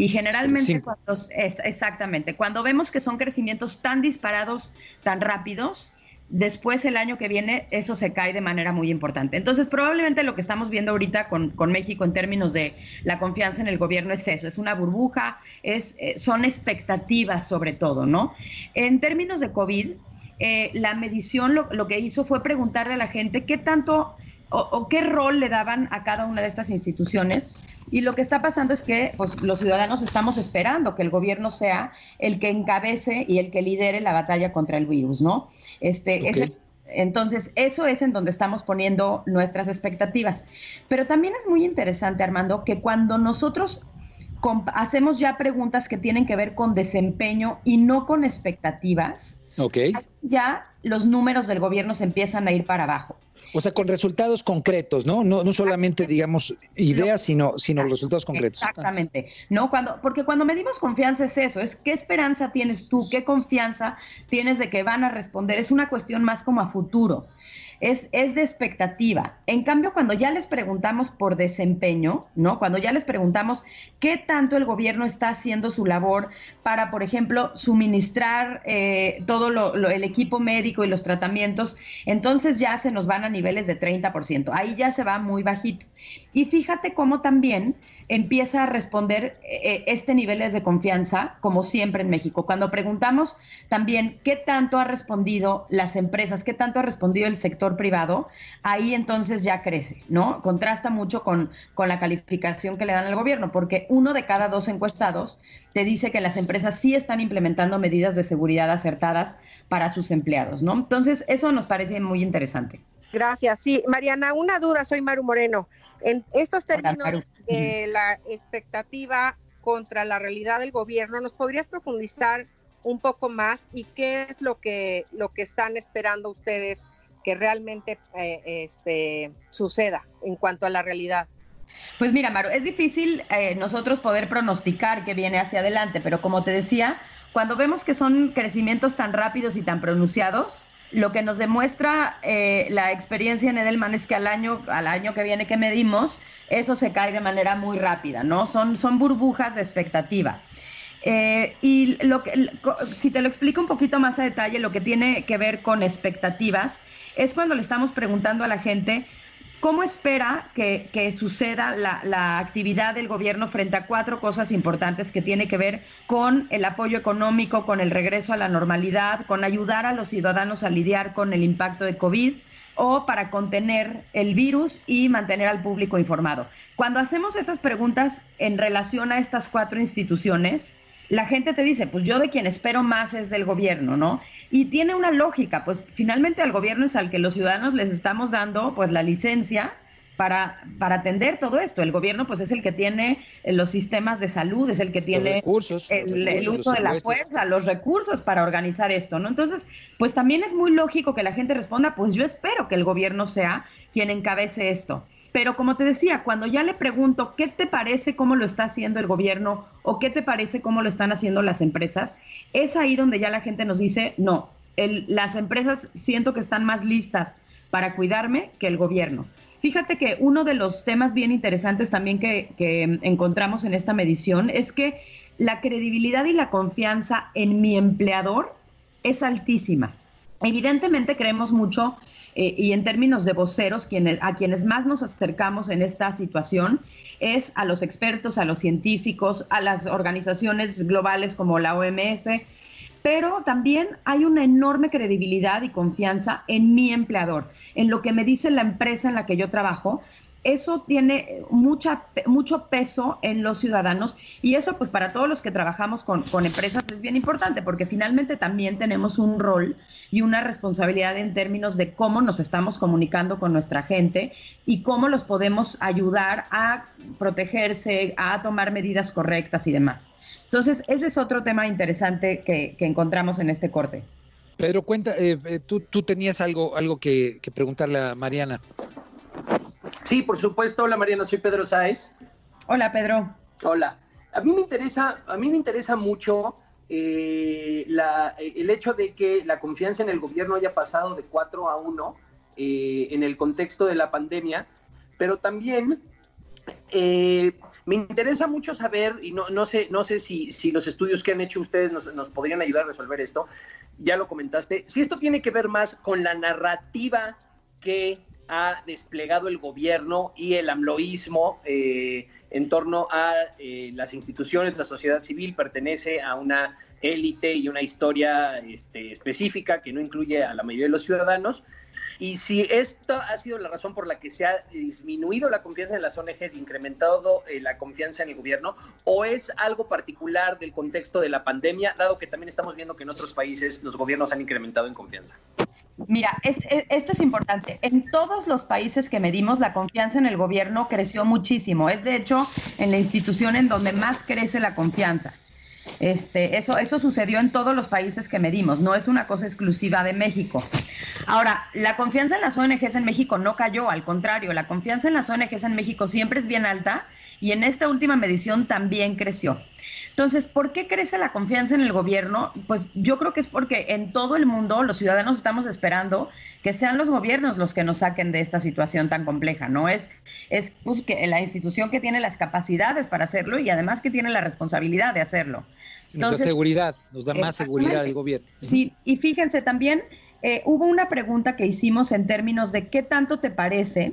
Y generalmente, cuando, es, exactamente, cuando vemos que son crecimientos tan disparados, tan rápidos, después el año que viene eso se cae de manera muy importante. Entonces, probablemente lo que estamos viendo ahorita con, con México en términos de la confianza en el gobierno es eso, es una burbuja, es, eh, son expectativas sobre todo, ¿no? En términos de COVID, eh, la medición lo, lo, que hizo fue preguntarle a la gente qué tanto o, o qué rol le daban a cada una de estas instituciones y lo que está pasando es que pues, los ciudadanos estamos esperando que el gobierno sea el que encabece y el que lidere la batalla contra el virus, ¿no? Este, okay. entonces, eso es en donde estamos poniendo nuestras expectativas. Pero también es muy interesante, Armando, que cuando nosotros hacemos ya preguntas que tienen que ver con desempeño y no con expectativas, okay. ya los números del gobierno se empiezan a ir para abajo. O sea, con resultados concretos, ¿no? No, no solamente, digamos, ideas, sino, sino resultados concretos. Exactamente. ¿No? Cuando, porque cuando medimos confianza es eso, es qué esperanza tienes tú, qué confianza tienes de que van a responder. Es una cuestión más como a futuro es, es de expectativa. En cambio, cuando ya les preguntamos por desempeño, ¿no? Cuando ya les preguntamos qué tanto el gobierno está haciendo su labor para, por ejemplo, suministrar eh, todo lo, el equipo médico y los tratamientos, entonces ya se nos van a niveles de 30%. Ahí ya se va muy bajito. Y fíjate cómo también empieza a responder eh, este niveles de confianza, como siempre en México. Cuando preguntamos también qué tanto ha respondido las empresas, qué tanto ha respondido el sector privado, ahí entonces ya crece, ¿no? Contrasta mucho con, con la calificación que le dan al gobierno, porque uno de cada dos encuestados te dice que las empresas sí están implementando medidas de seguridad acertadas para sus empleados, ¿no? Entonces, eso nos parece muy interesante. Gracias. Sí, Mariana, una duda, soy Maru Moreno. En estos términos de la expectativa contra la realidad del gobierno, ¿nos podrías profundizar un poco más y qué es lo que, lo que están esperando ustedes que realmente eh, este, suceda en cuanto a la realidad? Pues mira, Maru, es difícil eh, nosotros poder pronosticar qué viene hacia adelante, pero como te decía, cuando vemos que son crecimientos tan rápidos y tan pronunciados, lo que nos demuestra eh, la experiencia en Edelman es que al año, al año que viene que medimos, eso se cae de manera muy rápida, ¿no? Son, son burbujas de expectativa. Eh, y lo que, si te lo explico un poquito más a detalle, lo que tiene que ver con expectativas es cuando le estamos preguntando a la gente ¿Cómo espera que, suceda la, la, actividad del gobierno frente a cuatro cosas importantes que tiene que ver con el apoyo económico, con el regreso a la normalidad, con ayudar a los ciudadanos a lidiar con el impacto de COVID o para contener el virus y mantener al público informado? Cuando hacemos esas preguntas en relación a estas cuatro instituciones, la gente te dice, pues yo de quien espero más es del gobierno, ¿no? Y tiene una lógica, pues finalmente al gobierno es al que los ciudadanos les estamos dando pues la licencia para, para atender todo esto. El gobierno pues es el que tiene eh, los sistemas de salud, es el que tiene recursos, el, el, uso de la fuerza, los recursos para organizar esto, ¿no? Entonces, pues también es muy lógico que la gente responda, pues yo espero que el gobierno sea quien encabece esto. Pero como te decía, cuando ya le pregunto qué te parece cómo lo está haciendo el gobierno o qué te parece cómo lo están haciendo las empresas, es ahí donde ya la gente nos dice, no, las empresas siento que están más listas para cuidarme que el gobierno. Fíjate que uno de los temas bien interesantes también que, que encontramos en esta medición es que la credibilidad y la confianza en mi empleador es altísima. Evidentemente creemos mucho eh, y en términos de voceros, a quienes más nos acercamos en esta situación es a los expertos, a los científicos, a las organizaciones globales como la OMS, pero también hay una enorme credibilidad y confianza en mi empleador, en lo que me dice la empresa en la que yo trabajo, eso tiene mucha, mucho peso en los ciudadanos y eso pues para todos los que trabajamos con, con, empresas es bien importante porque finalmente también tenemos un rol y una responsabilidad en términos de cómo nos estamos comunicando con nuestra gente y cómo los podemos ayudar a protegerse, a tomar medidas correctas y demás. Entonces, ese es otro tema interesante que, que encontramos en este corte. Pedro, cuenta, eh, eh tú, tú, tenías algo, algo que, que preguntarle a Mariana. Sí, por supuesto. Hola Mariana, soy Pedro Sáez. Hola Pedro. Hola. A mí me interesa, a mí me interesa mucho eh, la, el hecho de que la confianza en el gobierno haya pasado de 4 a 1 eh, en el contexto de la pandemia, pero también eh, me interesa mucho saber, y no, no sé, no sé si, si, los estudios que han hecho ustedes nos, nos podrían ayudar a resolver esto, ya lo comentaste, si esto tiene que ver más con la narrativa que ha desplegado el gobierno y el amloísmo eh, en torno a eh, las instituciones, la sociedad civil pertenece a una élite y una historia este, específica que no incluye a la mayoría de los ciudadanos. Y si esta ha sido la razón por la que se ha disminuido la confianza en las ONGs, incrementado eh, la confianza en el gobierno, o es algo particular del contexto de la pandemia, dado que también estamos viendo que en otros países los gobiernos han incrementado en confianza. Mira, es, es, esto es importante. En todos los países que medimos, la confianza en el gobierno creció muchísimo. Es de hecho en la institución en donde más crece la confianza. Este, eso, eso sucedió en todos los países que medimos, no es una cosa exclusiva de México. Ahora, la confianza en las ONGs en México no cayó, al contrario, la confianza en las ONGs en México siempre es bien alta y en esta última medición también creció. Entonces, ¿por qué crece la confianza en el gobierno? Pues yo creo que es porque en todo el mundo los ciudadanos estamos esperando que sean los gobiernos los que nos saquen de esta situación tan compleja, ¿no? Es, es pues, que la institución que tiene las capacidades para hacerlo y además que tiene la responsabilidad de hacerlo. Entonces, nos da seguridad, nos da más seguridad el gobierno. Sí, y fíjense también, eh, hubo una pregunta que hicimos en términos de qué tanto te parece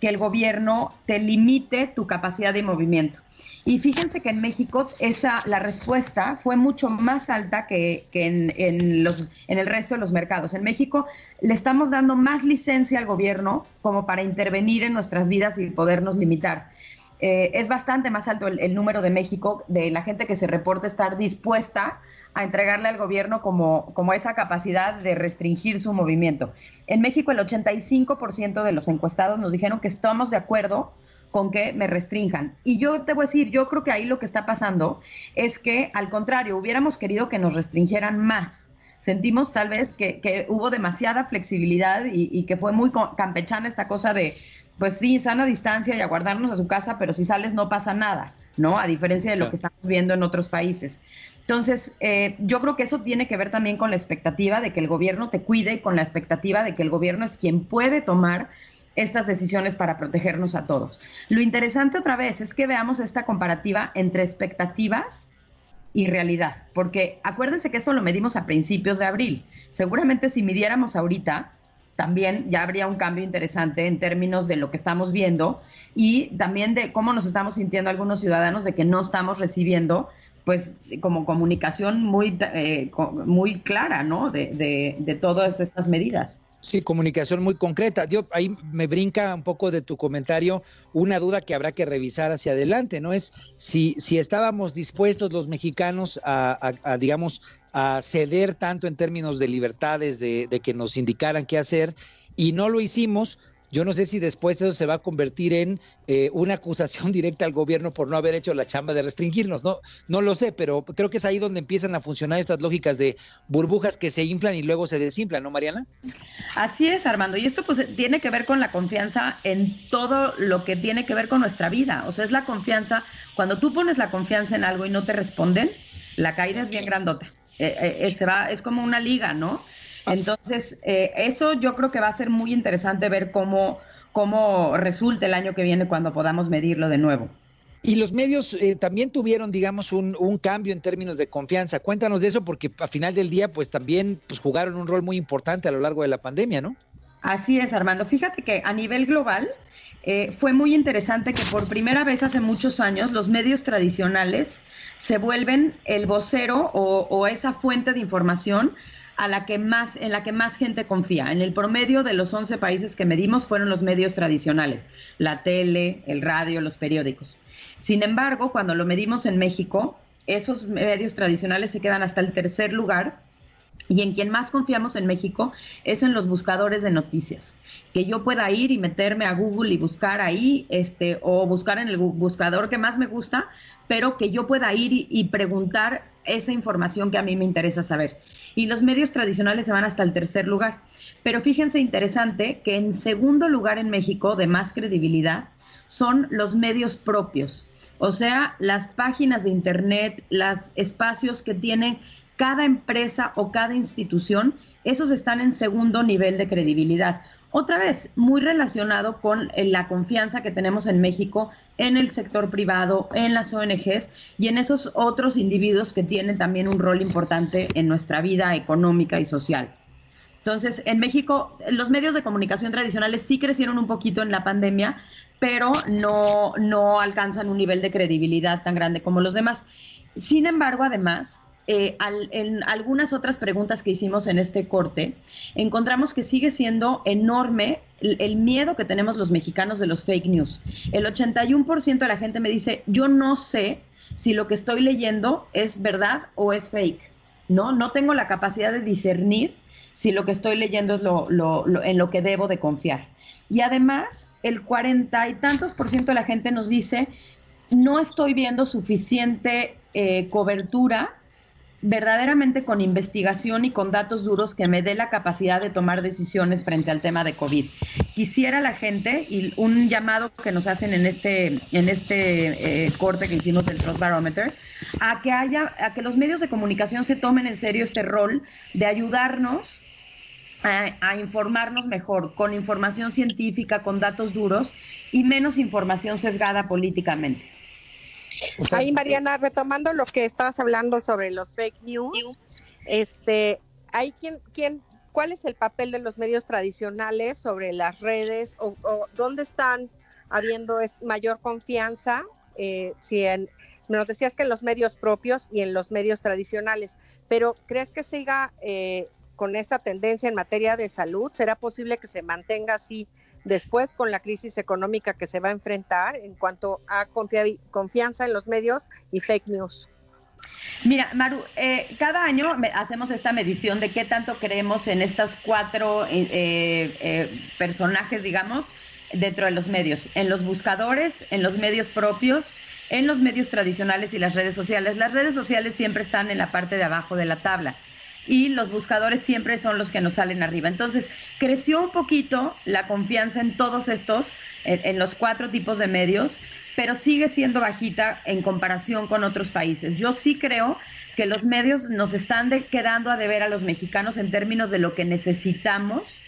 que el gobierno te limite tu capacidad de movimiento. Y fíjense que en México esa, la respuesta fue mucho más alta que, que en, en, los, en el resto de los mercados. En México le estamos dando más licencia al gobierno como para intervenir en nuestras vidas y podernos limitar. Eh, es bastante más alto el, el, número de México, de la gente que se reporta estar dispuesta a entregarle al gobierno como, como esa capacidad de restringir su movimiento. En México el 85% de los encuestados nos dijeron que estamos de acuerdo con que me restrinjan. Y yo te voy a decir, yo creo que ahí lo que está pasando es que, al contrario, hubiéramos querido que nos restringieran más. Sentimos tal vez que, que hubo demasiada flexibilidad y, y, que fue muy campechana esta cosa de, pues sí, sana distancia y aguardarnos a su casa, pero si sales no pasa nada, ¿no? A diferencia de lo que estamos viendo en otros países. Entonces, eh, yo creo que eso tiene que ver también con la expectativa de que el gobierno te cuide y con la expectativa de que el gobierno es quien puede tomar estas decisiones para protegernos a todos. Lo interesante otra vez es que veamos esta comparativa entre expectativas y realidad, porque acuérdense que eso lo medimos a principios de abril. Seguramente si midiéramos ahorita, también ya habría un cambio interesante en términos de lo que estamos viendo y también de cómo nos estamos sintiendo algunos ciudadanos de que no estamos recibiendo pues como comunicación muy, eh, muy clara, ¿no? De, de, todas estas medidas. Sí, comunicación muy concreta. Yo, ahí me brinca un poco de tu comentario una duda que habrá que revisar hacia adelante, ¿no? Es si, si estábamos dispuestos los mexicanos a, digamos, a ceder tanto en términos de libertades, de, de que nos indicaran qué hacer, y no lo hicimos, yo no sé si después eso se va a convertir en eh, una acusación directa al gobierno por no haber hecho la chamba de restringirnos. No, no lo sé, pero creo que es ahí donde empiezan a funcionar estas lógicas de burbujas que se inflan y luego se desinflan, ¿no, Mariana? Así es, Armando. Y esto pues tiene que ver con la confianza en todo lo que tiene que ver con nuestra vida. O sea, es la confianza. Cuando tú pones la confianza en algo y no te responden, la caída es bien grandota. Eh, eh, se va, es como una liga, ¿no? Entonces, eh, eso yo creo que va a ser muy interesante ver cómo, cómo resulta el año que viene cuando podamos medirlo de nuevo. Y los medios eh, también tuvieron, digamos, un, un, cambio en términos de confianza. Cuéntanos de eso, porque a final del día, pues también pues, jugaron un rol muy importante a lo largo de la pandemia, ¿no? Así es, Armando. Fíjate que a nivel global, eh, fue muy interesante que por primera vez hace muchos años los medios tradicionales se vuelven el vocero o, esa fuente de información a la que más, en la que más gente confía. En el promedio de los 11 países que medimos fueron los medios tradicionales, la tele, el radio, los periódicos. Sin embargo, cuando lo medimos en México, esos medios tradicionales se quedan hasta el tercer lugar y en quien más confiamos en México es en los buscadores de noticias. Que yo pueda ir y meterme a Google y buscar ahí, este, o buscar en el buscador que más me gusta, pero que yo pueda ir y, preguntar esa información que a mí me interesa saber. Y los medios tradicionales se van hasta el tercer lugar. Pero fíjense interesante que en segundo lugar en México, de más credibilidad, son los medios propios. O sea, las páginas de Internet, los espacios que tienen cada empresa o cada institución, esos están en segundo nivel de credibilidad. Otra vez, muy relacionado con eh, la confianza que tenemos en México en el sector privado, en las ONGs y en esos otros individuos que tienen también un rol importante en nuestra vida económica y social. Entonces, en México, los medios de comunicación tradicionales sí crecieron un poquito en la pandemia, pero no, no alcanzan un nivel de credibilidad tan grande como los demás. Sin embargo, además, eh, en algunas otras preguntas que hicimos en este corte, encontramos que sigue siendo enorme el, miedo que tenemos los mexicanos de los fake news. El 81% de la gente me dice, yo no sé si lo que estoy leyendo es verdad o es fake. No, no tengo la capacidad de discernir si lo que estoy leyendo es lo, en lo que debo de confiar. Y además, el cuarenta y tantos por ciento de la gente nos dice, no estoy viendo suficiente eh, cobertura verdaderamente con investigación y con datos duros que me dé la capacidad de tomar decisiones frente al tema de COVID. Quisiera la gente, y un llamado que nos hacen en este, en este eh, corte que hicimos del Trust Barometer, a que haya, a que los medios de comunicación se tomen en serio este rol de ayudarnos a, a informarnos mejor, con información científica, con datos duros y menos información sesgada políticamente. Ahí, Mariana, retomando lo que estabas hablando sobre los fake news, este, hay quien, quién, ¿cuál es el papel de los medios tradicionales sobre las redes o, dónde están habiendo mayor confianza? Eh, si en, nos decías que en los medios propios y en los medios tradicionales, pero ¿crees que siga eh, con esta tendencia en materia de salud? ¿Será posible que se mantenga así después con la crisis económica que se va a enfrentar en cuanto a confianza en los medios y fake news. Mira, Maru, eh, cada año hacemos esta medición de qué tanto creemos en estos cuatro eh, eh, personajes, digamos, dentro de los medios, en los buscadores, en los medios propios, en los medios tradicionales y las redes sociales. Las redes sociales siempre están en la parte de abajo de la tabla y los buscadores siempre son los que nos salen arriba. Entonces, creció un poquito la confianza en todos estos, en, los cuatro tipos de medios, pero sigue siendo bajita en comparación con otros países. Yo sí creo que los medios nos están quedando a deber a los mexicanos en términos de lo que necesitamos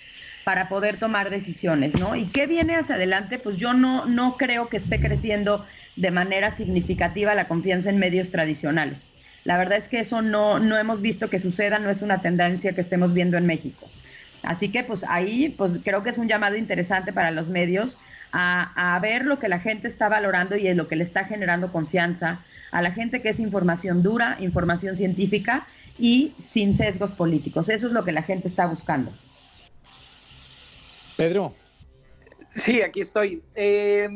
para poder tomar decisiones, ¿no? ¿Y qué viene hacia adelante? Pues yo no, no creo que esté creciendo de manera significativa la confianza en medios tradicionales. La verdad es que eso no, no hemos visto que suceda, no es una tendencia que estemos viendo en México. Así que pues ahí pues creo que es un llamado interesante para los medios a, a, ver lo que la gente está valorando y es lo que le está generando confianza a la gente que es información dura, información científica y sin sesgos políticos. Eso es lo que la gente está buscando. Pedro. Sí, aquí estoy. Eh,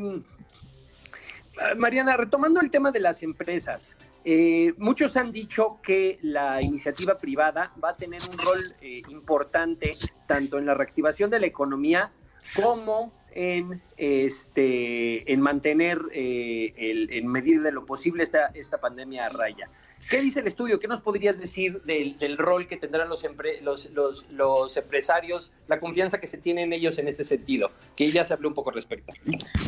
Mariana, retomando el tema de las empresas, eh, muchos han dicho que la iniciativa privada va a tener un rol eh, importante tanto en la reactivación de la economía como en, este, en mantener, eh, el, en medir de lo posible esta, esta pandemia a raya. ¿Qué dice el estudio? ¿Qué nos podrías decir del, rol que tendrán los, los, los, empresarios, la confianza que se tiene en ellos en este sentido? Que ya se habló un poco al respecto.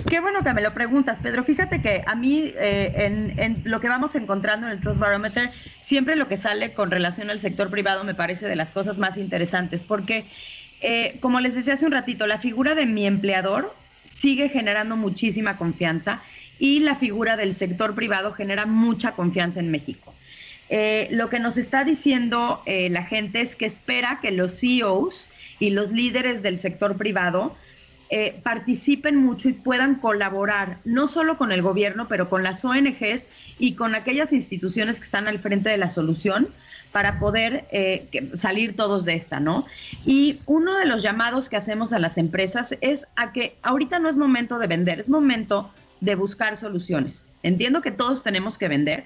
Qué bueno que me lo preguntas, Pedro. Fíjate que a mí, eh, en, en, lo que vamos encontrando en el Trust Barometer, siempre lo que sale con relación al sector privado me parece de las cosas más interesantes, porque, eh, como les decía hace un ratito, la figura de mi empleador sigue generando muchísima confianza y la figura del sector privado genera mucha confianza en México. Eh, lo que nos está diciendo eh, la gente es que espera que los CEOs y los líderes del sector privado eh, participen mucho y puedan colaborar, no solo con el gobierno, pero con las ONGs y con aquellas instituciones que están al frente de la solución para poder eh, salir todos de esta, ¿no? Y uno de los llamados que hacemos a las empresas es a que ahorita no es momento de vender, es momento de buscar soluciones. Entiendo que todos tenemos que vender,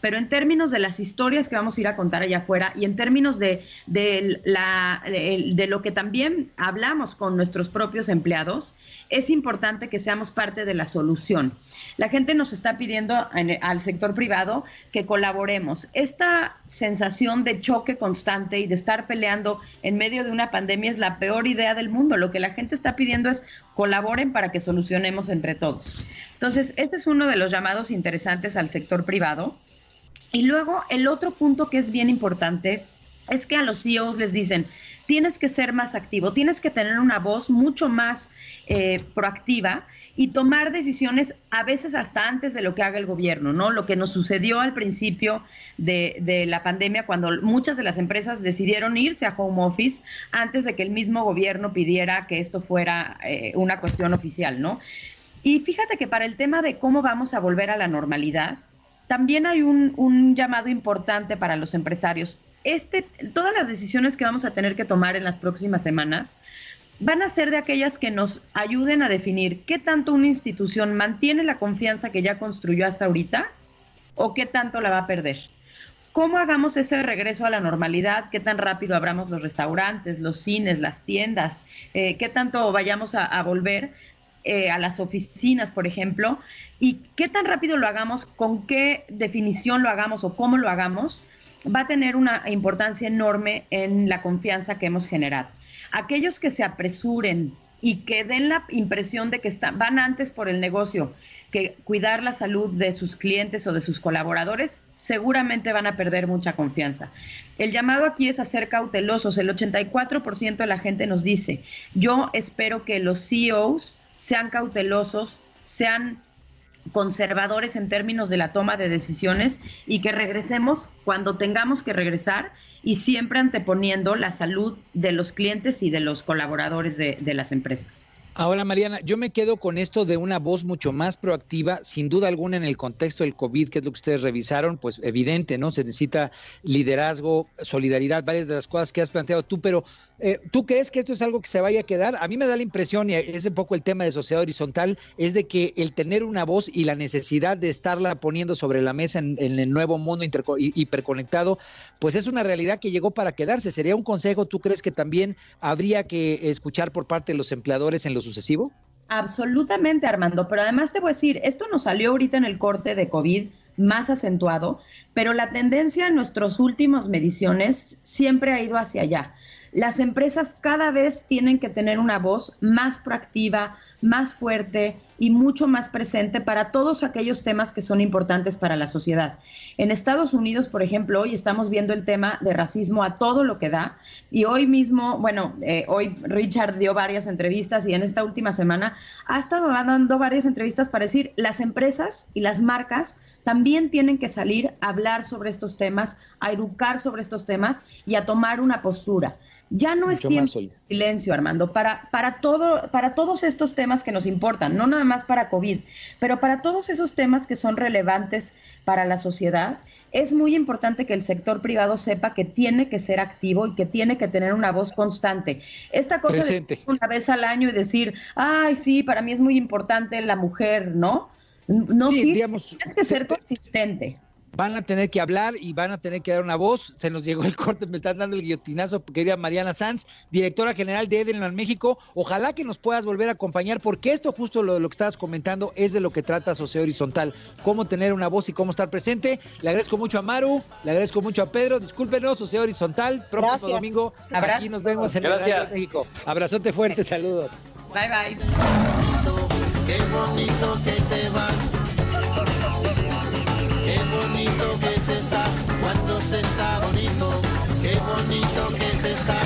pero en términos de las historias que vamos a ir a contar allá afuera y en términos de, de, lo que también hablamos con nuestros propios empleados, es importante que seamos parte de la solución. La gente nos está pidiendo al sector privado que colaboremos. Esta sensación de choque constante y de estar peleando en medio de una pandemia es la peor idea del mundo. Lo que la gente está pidiendo es colaboren para que solucionemos entre todos. Entonces, este es uno de los llamados interesantes al sector privado. Y luego el otro punto que es bien importante es que a los CEOs les dicen, tienes que ser más activo, tienes que tener una voz mucho más eh, proactiva y tomar decisiones a veces hasta antes de lo que haga el gobierno, ¿no? Lo que nos sucedió al principio de, la pandemia cuando muchas de las empresas decidieron irse a home office antes de que el mismo gobierno pidiera que esto fuera eh, una cuestión oficial, ¿no? Y fíjate que para el tema de cómo vamos a volver a la normalidad, también hay un, llamado importante para los empresarios. Este, todas las decisiones que vamos a tener que tomar en las próximas semanas van a ser de aquellas que nos ayuden a definir qué tanto una institución mantiene la confianza que ya construyó hasta ahorita o qué tanto la va a perder. ¿Cómo hagamos ese regreso a la normalidad? ¿Qué tan rápido abramos los restaurantes, los cines, las tiendas? Eh, ¿Qué tanto vayamos a, volver eh, a las oficinas, por ejemplo? Y qué tan rápido lo hagamos, con qué definición lo hagamos o cómo lo hagamos, va a tener una importancia enorme en la confianza que hemos generado. Aquellos que se apresuren y que den la impresión de que están, van antes por el negocio que cuidar la salud de sus clientes o de sus colaboradores, seguramente van a perder mucha confianza. El llamado aquí es a ser cautelosos. El 84% de la gente nos dice, yo espero que los CEOs sean cautelosos, sean conservadores en términos de la toma de decisiones y que regresemos cuando tengamos que regresar y siempre anteponiendo la salud de los clientes y de los colaboradores de, de las empresas. Ahora, Mariana, yo me quedo con esto de una voz mucho más proactiva, sin duda alguna en el contexto del COVID, que es lo que ustedes revisaron, pues evidente, ¿no? Se necesita liderazgo, solidaridad, varias de las cosas que has planteado tú, pero eh, ¿tú crees que esto es algo que se vaya a quedar? A mí me da la impresión, y es un poco el tema de sociedad horizontal, es de que el tener una voz y la necesidad de estarla poniendo sobre la mesa en, el nuevo mundo hiperconectado, pues es una realidad que llegó para quedarse. ¿Sería un consejo, tú crees que también habría que escuchar por parte de los empleadores en los sucesivo? Absolutamente, Armando. Pero además te voy a decir, esto nos salió ahorita en el corte de COVID más acentuado, pero la tendencia en nuestras últimas mediciones siempre ha ido hacia allá. Las empresas cada vez tienen que tener una voz más proactiva, más fuerte y mucho más presente para todos aquellos temas que son importantes para la sociedad. En Estados Unidos, por ejemplo, hoy estamos viendo el tema de racismo a todo lo que da y hoy mismo, bueno, eh, hoy Richard dio varias entrevistas y en esta última semana ha estado dando varias entrevistas para decir las empresas y las marcas también tienen que salir a hablar sobre estos temas, a educar sobre estos temas y a tomar una postura. Ya no es tiempo de silencio, Armando, para, para, todo, para todos estos temas que nos importan, no nada más para COVID, pero para todos esos temas que son relevantes para la sociedad, es muy importante que el sector privado sepa que tiene que ser activo y que tiene que tener una voz constante. Esta cosa de una vez al año y decir, ay, sí, para mí es muy importante la mujer, ¿no? No, sí, tienes que ser consistente van a tener que hablar y van a tener que dar una voz. Se nos llegó el corte, me están dando el guillotinazo, querida Mariana Sanz, directora general de Edelman México. Ojalá que nos puedas volver a acompañar, porque esto, justo lo, lo que estabas comentando, es de lo que trata Sociedad Horizontal: cómo tener una voz y cómo estar presente. Le agradezco mucho a Maru, le agradezco mucho a Pedro. Discúlpenos, Sociedad Horizontal, próximo domingo. Aquí nos vemos en Gracias. México. Abrazote fuerte, saludos. Bye, bye. Qué bonito que te va Qué bonito que se está cuando se está bonito. Qué bonito que se está.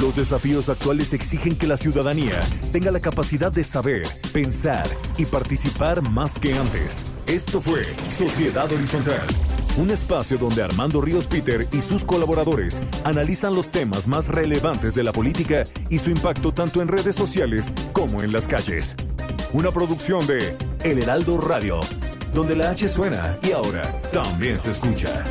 Los desafíos actuales exigen que la ciudadanía tenga la capacidad de saber, pensar y participar más que antes. Esto fue Sociedad Horizontal un espacio donde Armando Ríos Peter y sus colaboradores analizan los temas más relevantes de la política y su impacto tanto en redes sociales como en las calles. Una producción de El Heraldo Radio, donde la H suena y ahora también se escucha.